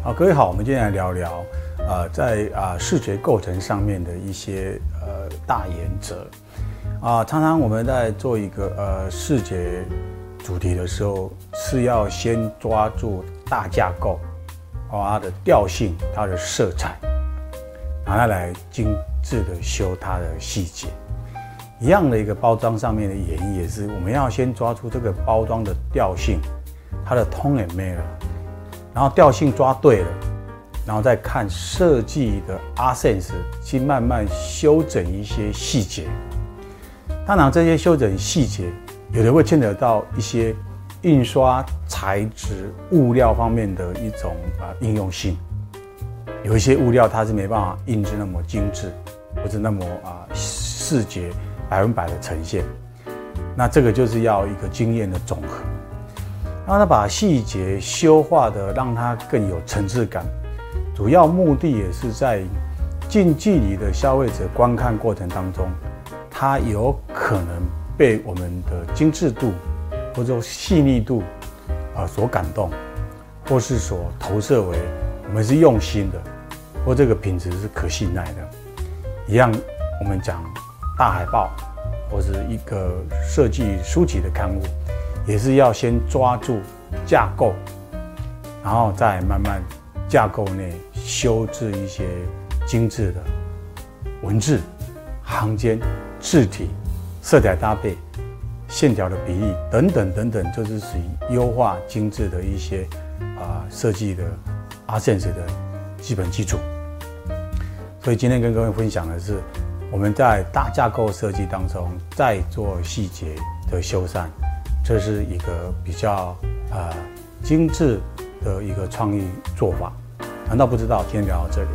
好，各位好，我们今天来聊聊，呃，在啊、呃、视觉构成上面的一些呃大原则啊。常常我们在做一个呃视觉主题的时候，是要先抓住大架构，哦，它的调性、它的色彩，然后来精致的修它的细节。一样的一个包装上面的演绎也是，我们要先抓住这个包装的调性，它的 tone and manner。然后调性抓对了，然后再看设计的阿 sense，去慢慢修整一些细节。当然，这些修整细节有的会牵扯到一些印刷材质、物料方面的一种啊应用性。有一些物料它是没办法印制那么精致，或者那么啊视觉百分百的呈现。那这个就是要一个经验的总和。让他把细节修画的，让它更有层次感。主要目的也是在近距离的消费者观看过程当中，它有可能被我们的精致度或者细腻度啊所感动，或是所投射为我们是用心的，或这个品质是可信赖的。一样，我们讲大海报或是一个设计书籍的刊物。也是要先抓住架构，然后再慢慢架构内修制一些精致的文字、行间、字体、色彩搭配、线条的比例等等等等，就是属于优化精致的一些啊设计的 art sense 的基本基础。所以今天跟各位分享的是，我们在大架构设计当中再做细节的修缮。这是一个比较呃精致的一个创意做法，难道不知道？今天聊到这里。